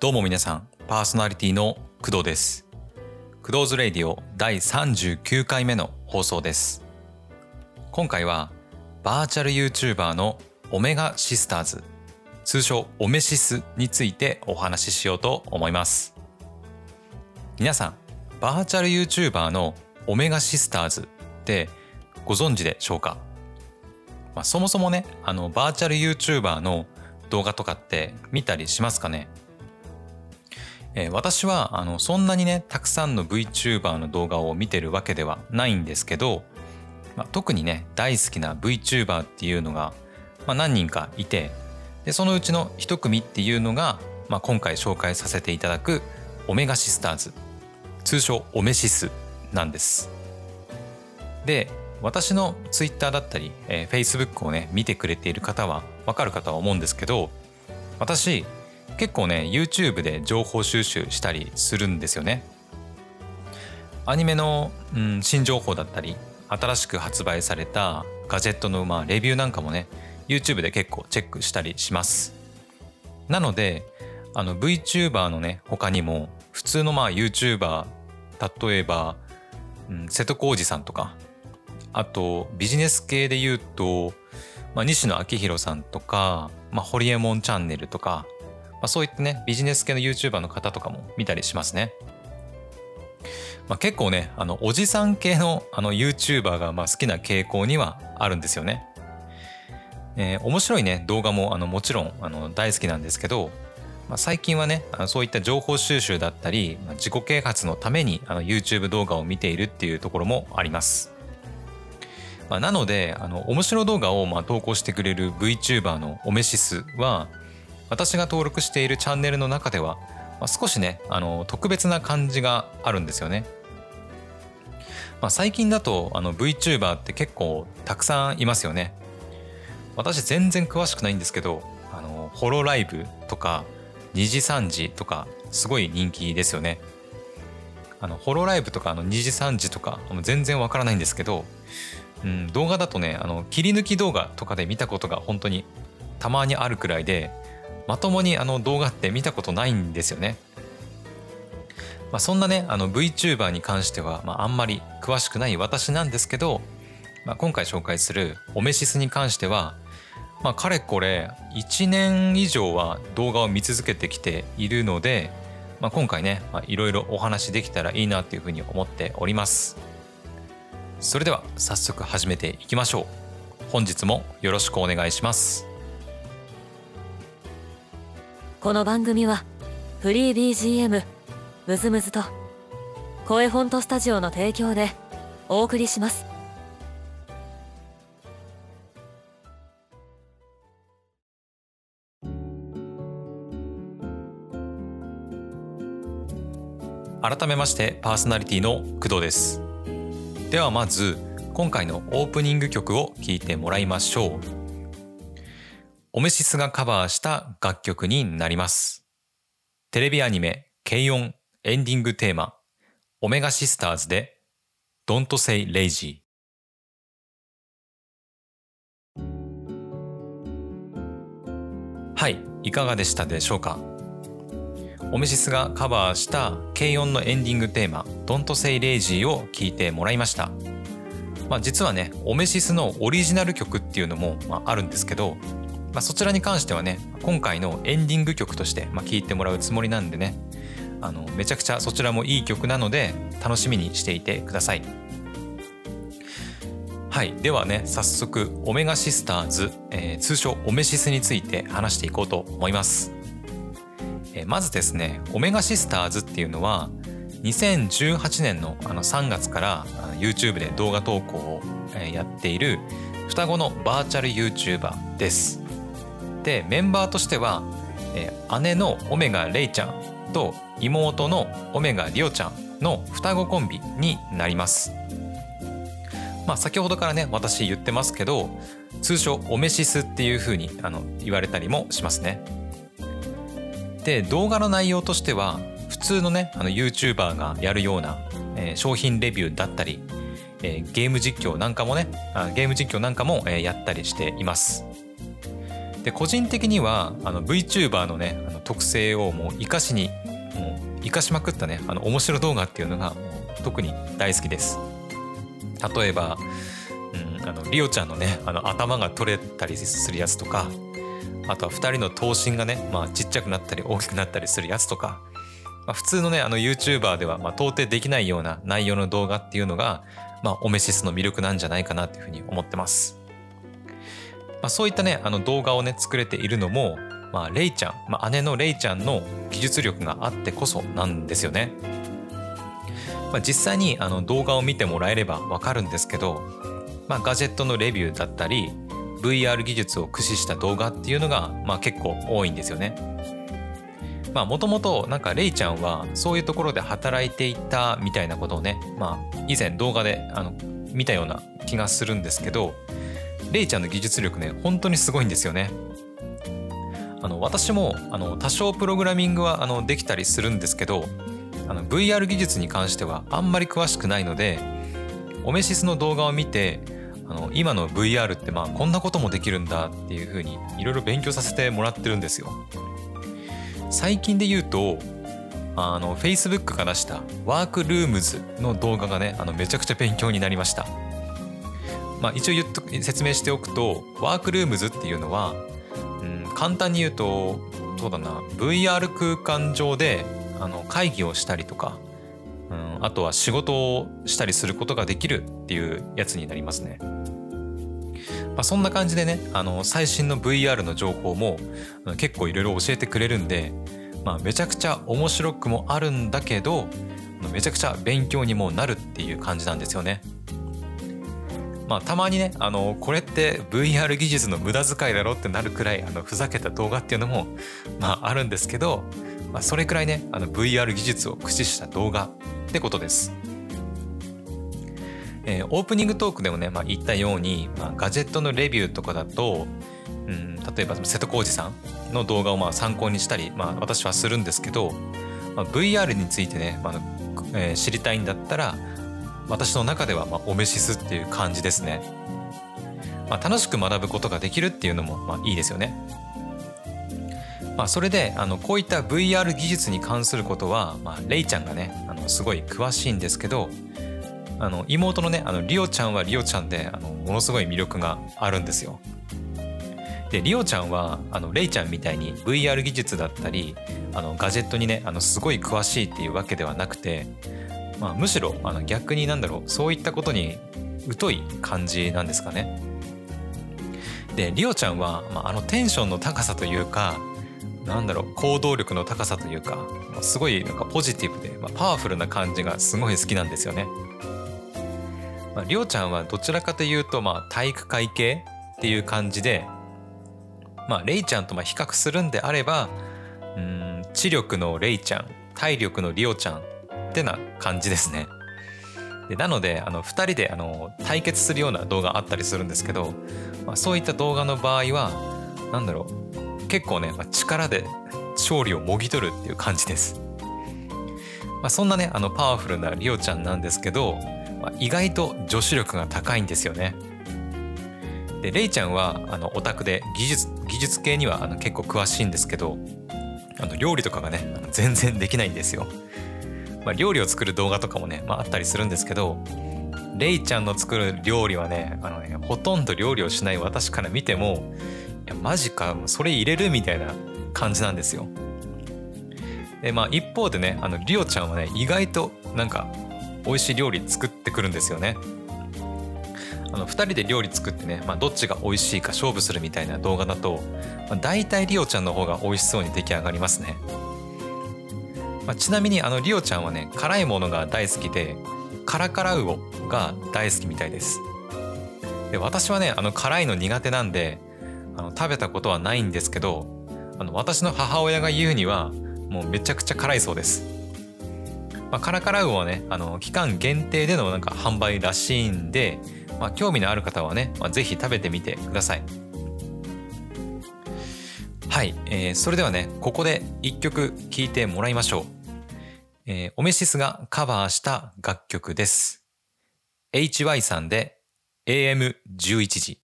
どうも皆さん、パーソナリティの工藤です。工藤ズレイディオ第39回目の放送です。今回はバーチャル YouTuber のオメガシスターズ、通称オメシスについてお話ししようと思います。皆さん、バーチャル YouTuber のオメガシスターズってご存知でしょうか、まあ、そもそもね、あのバーチャル YouTuber の動画とかって見たりしますかね？えー私はあのそんなにねたくさんの VTuber の動画を見てるわけではないんですけど、まあ、特にね大好きな VTuber っていうのが、まあ、何人かいてでそのうちの一組っていうのが、まあ、今回紹介させていただくオメガシスターズ通称オメシスなんです。で私の Twitter だったり、えー Facebook をね見てくれている方はわかるかとは思うんですけど私結構ね YouTube で情報収集したりするんですよね。アニメの、うん、新情報だったり新しく発売されたガジェットの、まあ、レビューなんかもね YouTube で結構チェックしたりします。なのであの VTuber のね他にも普通のまあ YouTuber 例えば、うん、瀬戸康史さんとかあとビジネス系で言うと、まあ、西野昭弘さんとか、まあ、ホリエモンチャンネルとか、あ、そういったねビジネス系の YouTuber の方とかも見たりしますね。まあ、結構ねあのおじさん系のあの YouTuber がまあ好きな傾向にはあるんですよね。えー面白いね動画もあのもちろんあの大好きなんですけど、まあ、最近はねあのそういった情報収集だったり、まあ自己啓発のためにあの YouTube 動画を見ているっていうところもあります。まあ、なのであの面白動画をまあ投稿してくれる VTuber のオメシスは私が登録しているチャンネルの中では、まあ、少しねあの特別な感じがあるんですよね。まあ、最近だとあの VTuber って結構たくさんいますよね。私全然詳しくないんですけどあのホロライブとか2時3時とかすごい人気ですよね。あのホロライブとかあの2時3時とか全然わからないんですけどうん、動画だとねあの切り抜き動画とかで見たことが本当にたまにあるくらいでまともにあの動画って見たことないんですよね。まあ、そんなねあの VTuber に関しては、まあ、あんまり詳しくない私なんですけど、まあ、今回紹介するオメシスに関しては、まあ、かれこれ1年以上は動画を見続けてきているので、まあ、今回ねいろいろお話できたらいいなというふうに思っております。それでは早速始めていきましょう本日もよろしくお願いしますこの番組はフリー BGM ムズムズと声フォントスタジオの提供でお送りします。改めましてパーソナリティの工藤です。ではまず今回のオープニング曲を聴いてもらいましょう。オメシスがカバーした楽曲になります。テレビアニメ「軽音」エンディングテーマ「オメガシスターズ」で「Don't Say Lazy」はいいかがでしたでしょうか？オメシスがカバーした軽音のエンディングテーマ「Don't Say Lazy」を聴いてもらいました、まあ、実はねオメシスのオリジナル曲っていうのも、まあ、あるんですけど、まあ、そちらに関してはね今回のエンディング曲として、まあ、聴いてもらうつもりなんでねあのめちゃくちゃそちらもいい曲なので楽しみにしていてください。はい。ではね早速オメガシスターズ、えー通称オメシスについて話していこうと思います。えーまずですねオメガシスターズっていうのは2018年のあの3月から YouTube で動画投稿をやっている双子のバーチャル YouTuber です。でメンバーとしては、えー姉のオメガレイちゃんと妹のオメガリオちゃんの双子コンビになります。まあ先ほどからね私言ってますけど通称オメシスっていう風にあの言われたりもしますね。で動画の内容としては普通のねあの YouTuber がやるような、えー商品レビューだったり、えーゲーム実況なんかもねあゲーム実況なんかも、えーやったりしていますで個人的にはあの VTuber のねあの特性をもう生かしにもう生かしまくったねあの面白動画っていうのが特に大好きです例えば、うん、あのリオちゃんのねあの頭が取れたりするやつとかあとは2人の頭身がね、まあ、ちっちゃくなったり大きくなったりするやつとか、まあ、普通のねあの YouTuber では、まあ、到底できないような内容の動画っていうのが、まあ、オメシスの魅力なんじゃないかなっていうふうに思ってます。まあ、そういったねあの動画をね作れているのも、まあ、レイちゃん、まあ、姉のレイちゃんの技術力があってこそなんですよね。まあ、実際にあの動画を見てもらえればわかるんですけど、まあ、ガジェットのレビューだったり VR 技術を駆使した動画っていうのが、まあ、結構多いんですよね。まあもともとんかレイちゃんはそういうところで働いていたみたいなことをね、まあ、以前動画であの見たような気がするんですけどレイちゃんの技術力ね本当にすごいんですよね。あの私もあの多少プログラミングはあのできたりするんですけどあの VR 技術に関してはあんまり詳しくないのでオメシスの動画を見てあの今の VR ってまあこんなこともできるんだっていうふうにいろいろ勉強させてもらってるんですよ。最近で言うとあの Facebook が出したワークルームズの動画がねあのめちゃくちゃ勉強になりました。まあ、一応言っと説明しておくとワークルームズっていうのは、うん、簡単に言うとそうだな VR 空間上であの会議をしたりとか、うん、あとは仕事をしたりすることができるっていうやつになりますね。まあ、そんな感じでねあの最新の VR の情報も結構いろいろ教えてくれるんで、まあ、めちゃくちゃ面白くもあるんだけどめちゃくちゃ勉強にもなるっていう感じなんですよね。まあ、たまにねあのこれって VR 技術の無駄遣いだろってなるくらいあのふざけた動画っていうのも、まあ、あるんですけど、まあ、それくらいねあの VR 技術を駆使した動画ってことです。えー、オープニングトークでもね、まあ、言ったように、まあ、ガジェットのレビューとかだと、うん、例えば瀬戸康史さんの動画をまあ参考にしたり、まあ、私はするんですけど、まあ、VR についてね、まあえー、知りたいんだったら私の中ではまあオメシスっていう感じですね。まあ、楽しく学ぶことができるっていうのもまあいいですよね。まあ、それであのこういった VR 技術に関することは、まあ、レイちゃんがねあのすごい詳しいんですけどあの妹のねあのリオちゃんはリオちゃんであのものすごい魅力があるんですよ。でリオちゃんはあのレイちゃんみたいに VR 技術だったりあのガジェットにねあのすごい詳しいっていうわけではなくてまあ、むしろあの逆になんだろうそういったことに疎い感じなんですかね。でリオちゃんは、まあ、あのテンションの高さというかなんだろう行動力の高さというかすごいなんかポジティブで、まあ、パワフルな感じがすごい好きなんですよね。まあ、りょうちゃんはどちらかというと、まあ、体育会系っていう感じで、まあ、レイちゃんとまあ比較するんであればうん知力のレイちゃん体力のリオちゃんってな感じですね。でなのであの2人であの対決するような動画あったりするんですけど、まあ、そういった動画の場合は何だろう結構ね、まあ、力で勝利をもぎ取るっていう感じです。まあ、そんなねあのパワフルなリオちゃんなんですけど、まあ、意外と女子力が高いんですよね。でレイちゃんはあのオタクで技術技術系にはあの結構詳しいんですけどあの料理とかがね全然できないんですよ。まあ、料理を作る動画とかもね、まあ、あったりするんですけどレイちゃんの作る料理はねあのねほとんど料理をしない私から見てもいやマジかそれ入れるみたいな感じなんですよ。でまあ一方でねあのリオちゃんはね意外となんか美味しい料理作ってくるんですよね。あの2人で料理作ってね、まあ、どっちが美味しいか勝負するみたいな動画だと、まあ、大体リオちゃんの方が美味しそうに出来上がりますね。まあ、ちなみにあのリオちゃんはね辛いものが大好きでカラカラウオが大好きみたいです。で私はねあの辛いの苦手なんであの食べたことはないんですけどあの私の母親が言うにはもうめちゃくちゃ辛いそうです、まあ、カラカラウオはねあの期間限定でのなんか販売らしいんで、まあ、興味のある方はね、まあ、ぜひ食べてみてください。はい、えー、それではねここで一曲聴いてもらいましょう。えー、オメシスがカバーした楽曲です。HY さんで AM11 時。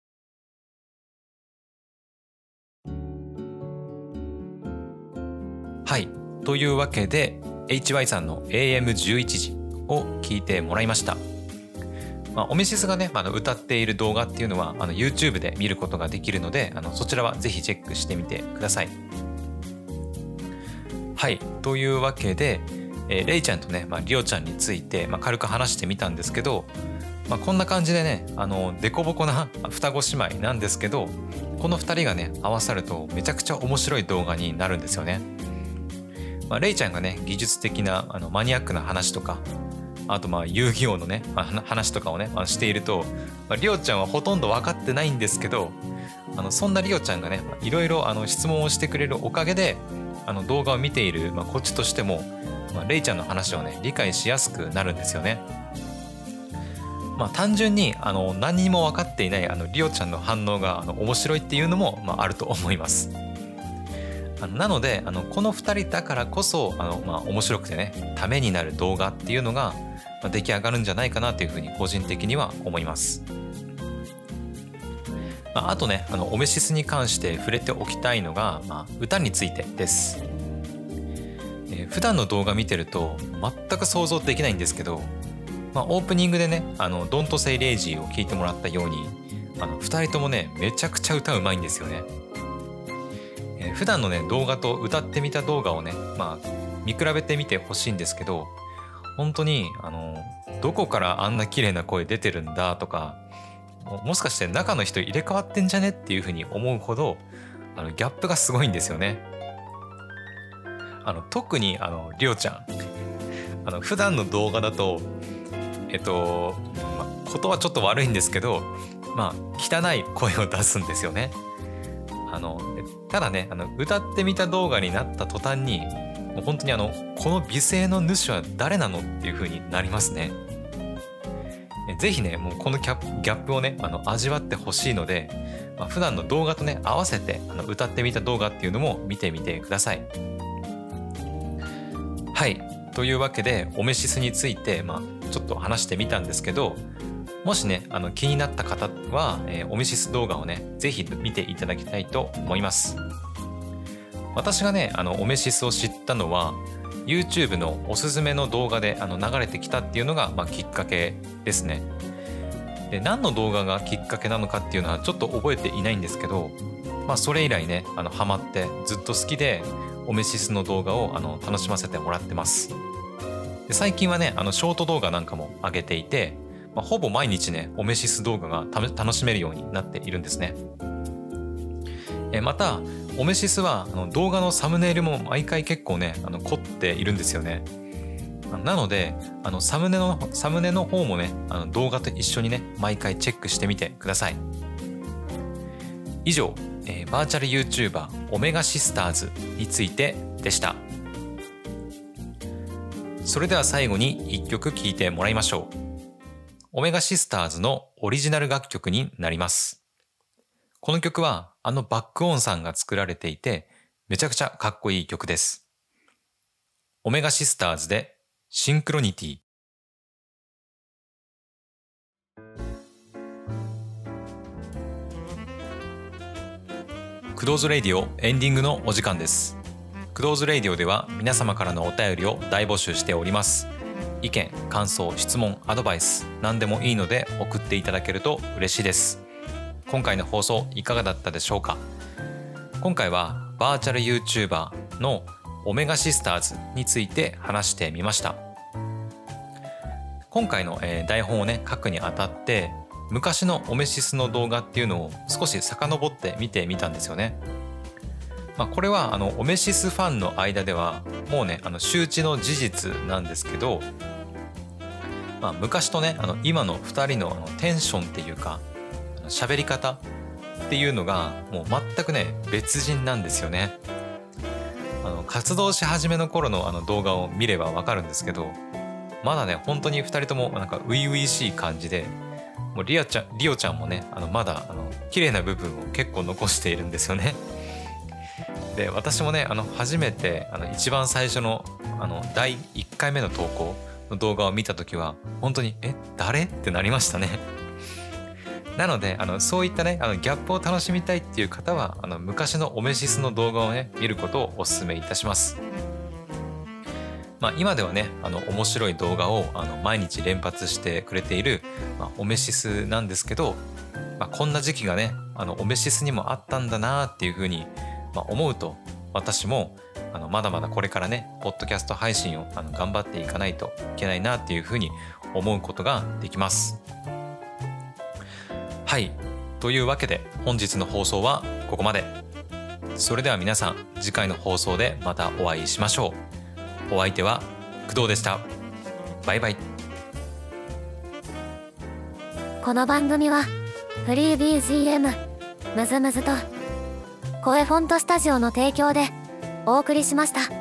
はい。というわけで、HY さんの AM11 時を聞いてもらいました。まあ、オメシスがね、あの歌っている動画っていうのはあの YouTube で見ることができるのであのそちらはぜひチェックしてみてください。はいというわけで、えー、レイちゃんとね、まあ、リオちゃんについて、まあ、軽く話してみたんですけど、まあ、こんな感じでねあのデコボコな双子姉妹なんですけどこの2人がね合わさるとめちゃくちゃ面白い動画になるんですよね。まあ、レイちゃんがね技術的なあのマニアックな話とかあとまあ遊戯王のね、まあ、話とかをね、まあ、していると、まあ、リオちゃんはほとんど分かってないんですけどあのそんなリオちゃんがねいろいろあの質問をしてくれるおかげであの動画を見ている、まあ、こっちとしても、まあ、レイちゃんの話をね理解しやすくなるんですよね。まあ、単純にあの何にも分かっていないあのリオちゃんの反応があの面白いっていうのも、まあ、あると思います。あなのであのこの2人だからこそあの、まあ、面白くてねためになる動画っていうのが、出来上がるんじゃないかなというふうに個人的には思います。まあ、あとねあのオメシスに関して触れておきたいのが、まあ、歌についてです。えー、普段の動画見てると全く想像できないんですけど、まあ、オープニングでね「あの Don't Say Lazy」を聞いてもらったようにあの2人ともねめちゃくちゃ歌うまいんですよね。えー、普段のね動画と歌ってみた動画をね、まあ、見比べてみてほしいんですけど本当にあのどこからあんな綺麗な声出てるんだとかもしかして中の人入れ替わってんじゃねっていうふうに思うほどあのギャップがすごいんですよね。あの特にあのりょうちゃんあの普段の動画だとえっと、まあ、ことはちょっと悪いんですけどまあ汚い声を出すんですよね。あのただねあの歌ってみた動画になった途端にもう本当にあのこの美声の主は誰なのっていう風になりますね。ぜひねもうこのギャップをねあの味わってほしいので、まあ、普段の動画とね合わせてあの歌ってみた動画っていうのも見てみてください。はいというわけでオメシスについて、まあ、ちょっと話してみたんですけどもしねあの気になった方は、えー、オメシス動画をねぜひ見ていただきたいと思います。私がねあのオメシスを知ったのは YouTube のおすすめの動画であの流れてきたっていうのが、まあ、きっかけですね。で何の動画がきっかけなのかっていうのはちょっと覚えていないんですけど、まあ、それ以来ねあのハマってずっと好きでオメシスの動画をあの楽しませてもらってます。で最近はねあのショート動画なんかも上げていて、まあ、ほぼ毎日ねオメシス動画が楽しめるようになっているんですね。えまたオメシスはあの動画のサムネイルも毎回結構ねあの凝っているんですよね。なのであのサムネのサムネの方もねあの動画と一緒にね毎回チェックしてみてください。以上、えー、バーチャル YouTuber オメガシスターズについてでした。それでは最後に一曲聴いてもらいましょう。オメガシスターズのオリジナル楽曲になります。この曲はあのバックオンさんが作られていて、めちゃくちゃかっこいい曲です。オメガシスターズでシンクロニティ。クドーズレディオエンディングのお時間です。クドーズレディオでは皆様からのお便りを大募集しております。意見、感想、質問、アドバイス、何でもいいので送っていただけると嬉しいです。今回の放送いかがだったでしょうか？今回はバーチャル YouTuber のオメガシスターズについて話してみました今回の、台本をね書くにあたって昔のオメシスの動画っていうのを少し遡って見てみたんですよね。まあ、これはあのオメシスファンの間ではもうねあの周知の事実なんですけど、まあ、昔とねあの今の2人のあのテンションっていうか喋り方っていうのがもう全くね別人なんですよね。あの活動し始めの頃のあの動画を見ればわかるんですけどまだね本当に2人ともなんか初々しい感じでもうリアちゃんリオちゃんもねあのまだあの綺麗な部分を結構残しているんですよね。で私もねあの初めてあの一番最初のあの第1回目の投稿の動画を見た時は本当に「え誰?」ってなりましたね。なのであのそういったねあのギャップを楽しみたいっていう方はあの昔のオメシスの動画をね見ることをお勧めいたします。まあ、今ではねあの面白い動画をあの毎日連発してくれている、まあ、オメシスなんですけど、まあ、こんな時期がねあのオメシスにもあったんだなっていうふうに、まあ、思うと私もあのまだまだこれからねポッドキャスト配信をあの頑張っていかないといけないなっていうふうに思うことができます。はいというわけで本日の放送はここまで。それでは皆さん次回の放送でまたお会いしましょう。お相手は工藤でした。バイバイ。この番組はフリー BGM むずむずと声フォントスタジオの提供でお送りしました。